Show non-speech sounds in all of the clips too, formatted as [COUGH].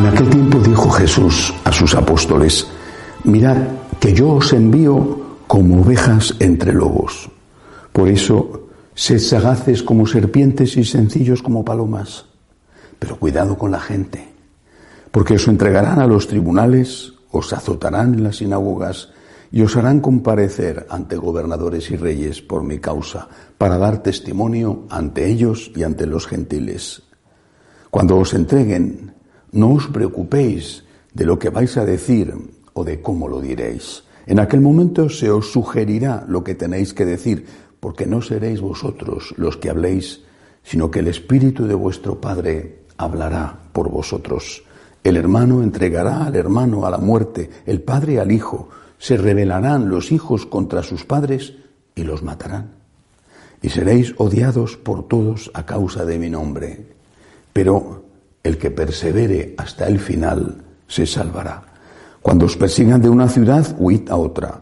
En aquel tiempo dijo Jesús a sus apóstoles, mirad que yo os envío como ovejas entre lobos. Por eso, sed sagaces como serpientes y sencillos como palomas. Pero cuidado con la gente, porque os entregarán a los tribunales, os azotarán en las sinagogas y os harán comparecer ante gobernadores y reyes por mi causa, para dar testimonio ante ellos y ante los gentiles. Cuando os entreguen, no os preocupéis de lo que vais a decir o de cómo lo diréis. En aquel momento se os sugerirá lo que tenéis que decir, porque no seréis vosotros los que habléis, sino que el Espíritu de vuestro Padre hablará por vosotros. El hermano entregará al hermano a la muerte, el padre al hijo. Se rebelarán los hijos contra sus padres y los matarán. Y seréis odiados por todos a causa de mi nombre. Pero el que persevere hasta el final se salvará. Cuando os persigan de una ciudad, huid a otra.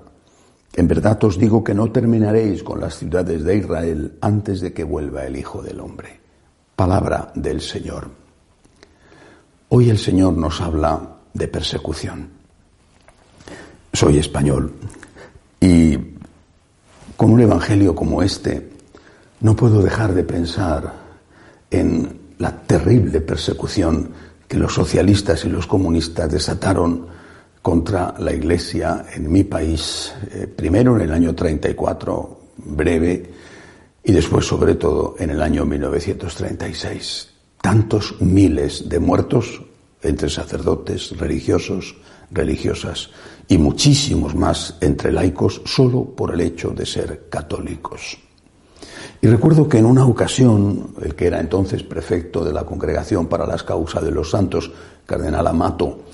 En verdad os digo que no terminaréis con las ciudades de Israel antes de que vuelva el Hijo del Hombre. Palabra del Señor. Hoy el Señor nos habla de persecución. Soy español y con un evangelio como este no puedo dejar de pensar en la terrible persecución que los socialistas y los comunistas desataron contra la Iglesia en mi país, eh, primero en el año 34, breve, y después sobre todo en el año 1936. Tantos miles de muertos entre sacerdotes, religiosos, religiosas, y muchísimos más entre laicos solo por el hecho de ser católicos. Y recuerdo que en una ocasión, el que era entonces prefecto de la Congregación para las Causas de los Santos, Cardenal Amato,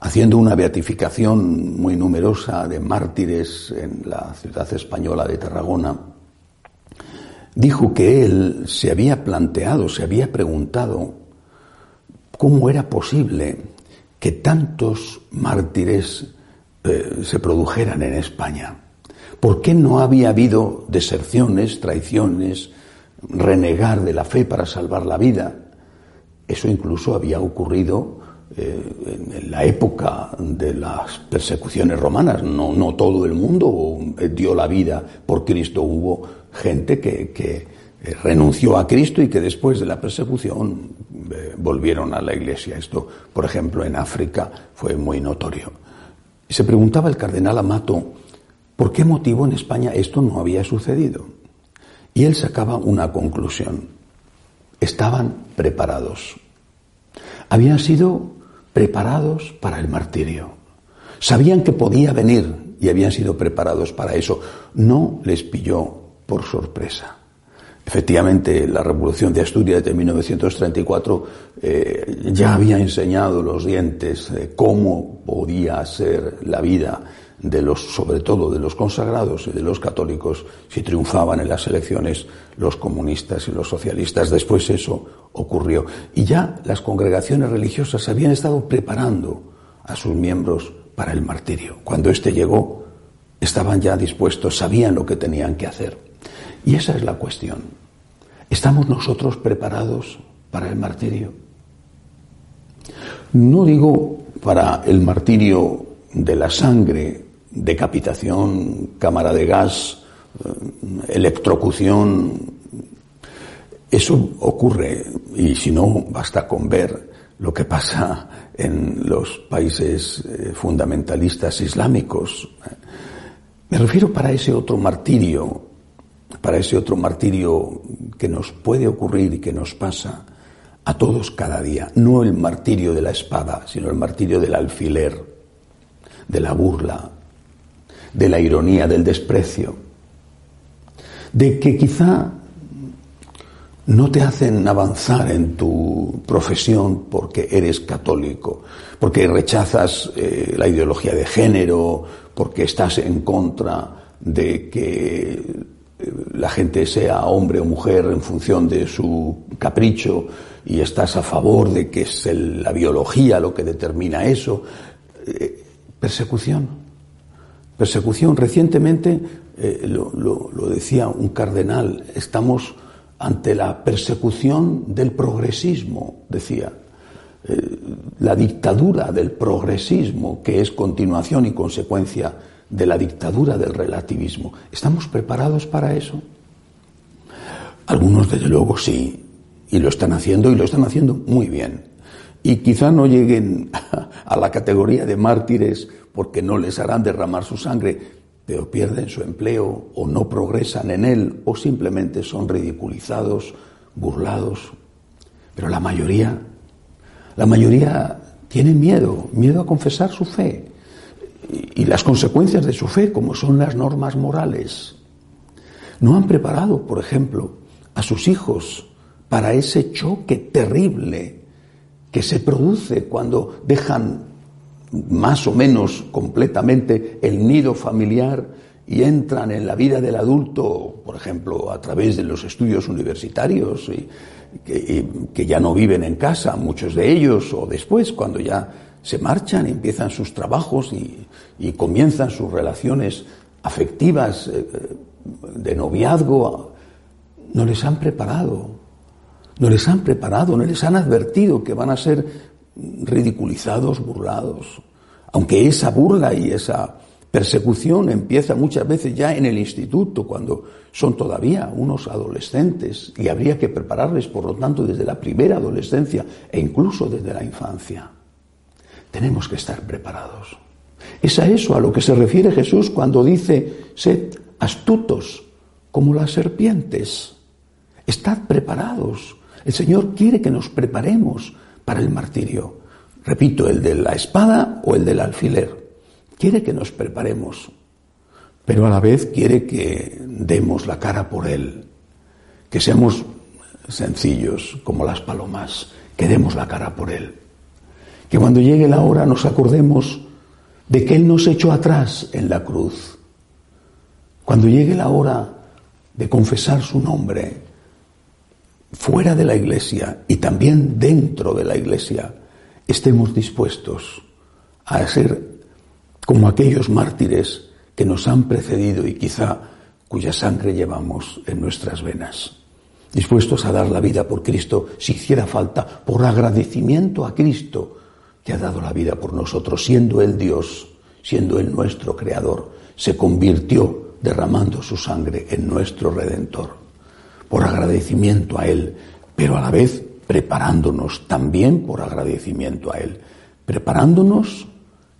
haciendo una beatificación muy numerosa de mártires en la ciudad española de Tarragona, dijo que él se había planteado, se había preguntado cómo era posible que tantos mártires eh, se produjeran en España. ¿Por qué no había habido deserciones, traiciones, renegar de la fe para salvar la vida? Eso incluso había ocurrido eh, en la época de las persecuciones romanas. No, todo el mundo dio la vida por Cristo. Hubo gente que, eh, renunció a Cristo y que después de la persecución eh, volvieron a la iglesia. Esto, por ejemplo, en África fue muy notorio. Se preguntaba el cardenal Amato, ¿Por qué motivo en España esto no había sucedido? Y él sacaba una conclusión. Estaban preparados. Habían sido preparados para el martirio. Sabían que podía venir y habían sido preparados para eso. No les pilló por sorpresa. Efectivamente, la Revolución de Asturias de 1934 eh, ya había enseñado los dientes de cómo podía ser la vida de los, sobre todo de los consagrados y de los católicos, si triunfaban en las elecciones los comunistas y los socialistas. Después eso ocurrió. Y ya las congregaciones religiosas habían estado preparando a sus miembros para el martirio. Cuando éste llegó, estaban ya dispuestos, sabían lo que tenían que hacer. Y esa es la cuestión. ¿Estamos nosotros preparados para el martirio? No digo para el martirio de la sangre, decapitación, cámara de gas, eh, electrocución. Eso ocurre y si no, basta con ver lo que pasa en los países eh, fundamentalistas islámicos. Me refiero para ese otro martirio, para ese otro martirio que nos puede ocurrir y que nos pasa a todos cada día. No el martirio de la espada, sino el martirio del alfiler, de la burla, de la ironía, del desprecio, de que quizá no te hacen avanzar en tu profesión porque eres católico, porque rechazas eh, la ideología de género, porque estás en contra de que eh, la gente sea hombre o mujer en función de su capricho y estás a favor de que es la biología lo que determina eso. Eh, persecución. Persecución. Recientemente, lo, lo decía un cardenal, estamos ante la persecución del progresismo, decía, eh, la dictadura del progresismo, que es continuación y consecuencia de la dictadura del relativismo. ¿Estamos preparados para eso? Algunos, desde luego, sí, y lo están haciendo y lo están haciendo muy bien. Y quizá no lleguen [LAUGHS] a la categoría de mártires porque no les harán derramar su sangre, pero pierden su empleo o no progresan en él o simplemente son ridiculizados, burlados. Pero la mayoría, la mayoría tiene miedo, miedo a confesar su fe y las consecuencias de su fe, como son las normas morales. No han preparado, por ejemplo, a sus hijos para ese choque terrible que se produce cuando dejan más o menos completamente el nido familiar y entran en la vida del adulto, por ejemplo, a través de los estudios universitarios, que, ya no viven en casa, muchos de ellos, o después, cuando ya se marchan, empiezan sus trabajos y, comienzan sus relaciones afectivas eh, de noviazgo, no les han preparado, no les han preparado, no les han advertido que van a ser ridiculizados, burlados. Aunque esa burla y esa persecución empieza muchas veces ya en el instituto, cuando son todavía unos adolescentes, y habría que prepararles, por lo tanto, desde la primera adolescencia e incluso desde la infancia. Tenemos que estar preparados. Es a eso a lo que se refiere Jesús cuando dice, sed astutos como las serpientes. Estad preparados. El Señor quiere que nos preparemos para el martirio. Repito, el de la espada o el del alfiler. Quiere que nos preparemos, pero a la vez quiere que demos la cara por Él, que seamos sencillos como las palomas, que demos la cara por Él. Que cuando llegue la hora nos acordemos de que Él nos echó atrás en la cruz. Cuando llegue la hora de confesar su nombre, fuera de la iglesia y también dentro de la iglesia, estemos dispuestos a ser como aquellos mártires que nos han precedido y quizá cuya sangre llevamos en nuestras venas. Dispuestos a dar la vida por Cristo si hiciera falta, por agradecimiento a Cristo que ha dado la vida por nosotros, siendo Él Dios, siendo Él nuestro Creador, se convirtió derramando su sangre en nuestro Redentor por agradecimiento a Él, pero a la vez preparándonos también por agradecimiento a Él, preparándonos,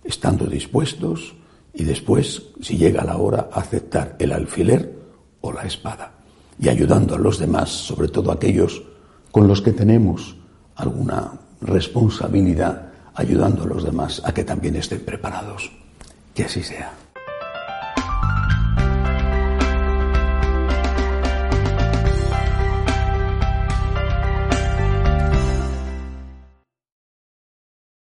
estando dispuestos y después, si llega la hora, aceptar el alfiler o la espada y ayudando a los demás, sobre todo aquellos con los que tenemos alguna responsabilidad, ayudando a los demás a que también estén preparados. Que así sea.